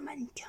mannequin